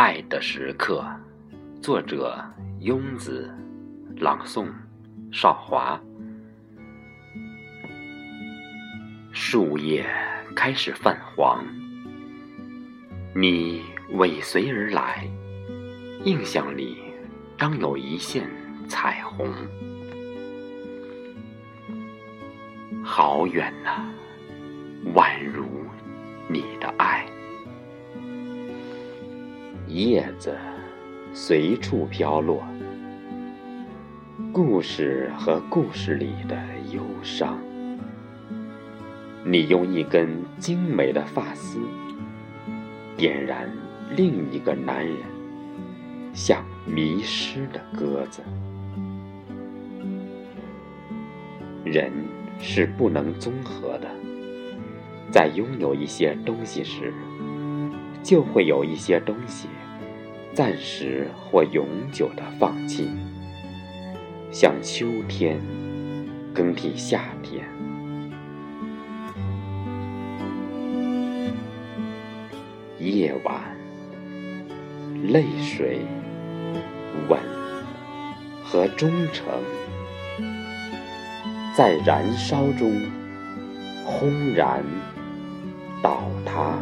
爱的时刻，作者：庸子，朗诵：少华。树叶开始泛黄，你尾随而来，印象里当有一线彩虹。好远呐，宛叶子随处飘落，故事和故事里的忧伤。你用一根精美的发丝，点燃另一个男人像迷失的鸽子。人是不能综合的，在拥有一些东西时。就会有一些东西，暂时或永久的放弃，像秋天更替夏天。夜晚，泪水、吻和忠诚，在燃烧中轰然倒塌。